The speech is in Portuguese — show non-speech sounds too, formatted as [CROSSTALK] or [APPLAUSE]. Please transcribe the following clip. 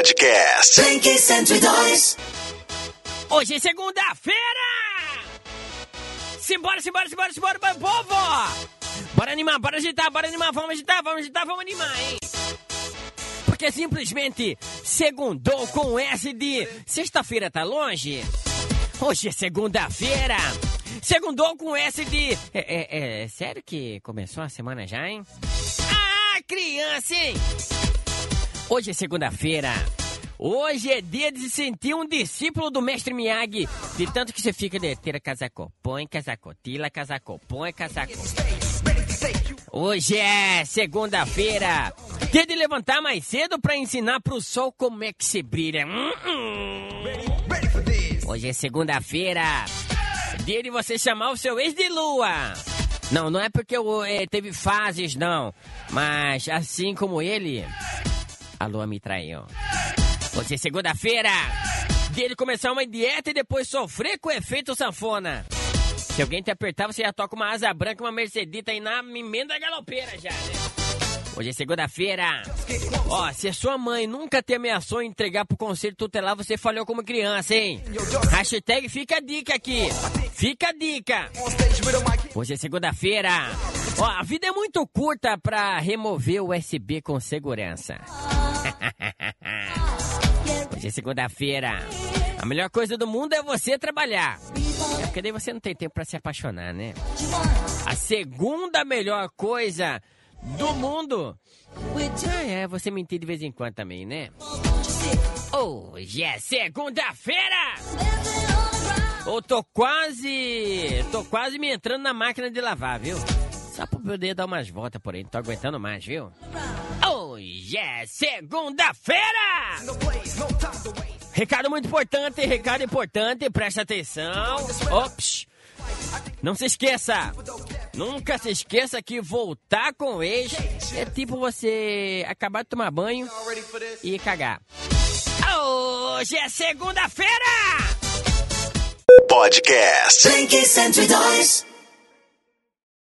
Podcast. Blink 102. Hoje é segunda-feira! Simbora, simbora, simbora, simbora, meu povo! Bora animar, bora agitar, bora animar, vamos agitar, vamos agitar, vamos animar, hein? Porque simplesmente segundou com S de sexta-feira tá longe? Hoje é segunda-feira! Segundou com S de. É, é, é sério que começou a semana já, hein? Ah, criança, hein? Hoje é segunda-feira. Hoje é dia de se sentir um discípulo do mestre Miyagi. De tanto que você fica de tira casaco, põe casaco, tira casaco, põe casaco. Hoje é segunda-feira. Dia de levantar mais cedo pra ensinar pro sol como é que se brilha. Hum, hum. Hoje é segunda-feira. Dia de você chamar o seu ex de lua. Não, não é porque eu, eh, teve fases, não. Mas assim como ele, a lua me traiu. Hoje é segunda-feira. Dia de começar uma dieta e depois sofrer com o efeito sanfona. Se alguém te apertar, você já toca uma asa branca, uma mercedita aí na emenda galopeira já, né? Hoje é segunda-feira. Ó, se a sua mãe nunca te ameaçou entregar pro conselho tutelar, você falhou como criança, hein? Hashtag fica a dica aqui. Fica a dica. Hoje é segunda-feira. Ó, a vida é muito curta pra remover o USB com segurança. [LAUGHS] Hoje é segunda-feira. A melhor coisa do mundo é você trabalhar. É porque daí você não tem tempo pra se apaixonar, né? A segunda melhor coisa do mundo ah, é você mentir de vez em quando também, né? Hoje é segunda-feira! Eu tô quase. tô quase me entrando na máquina de lavar, viu? Só pra poder dar umas voltas por aí, não tô aguentando mais, viu? Hoje é segunda-feira! Recado muito importante, recado importante, presta atenção. Ops! Não se esqueça! Nunca se esqueça que voltar com o ex é tipo você acabar de tomar banho e cagar. Hoje é segunda-feira! Podcast. Blink 102.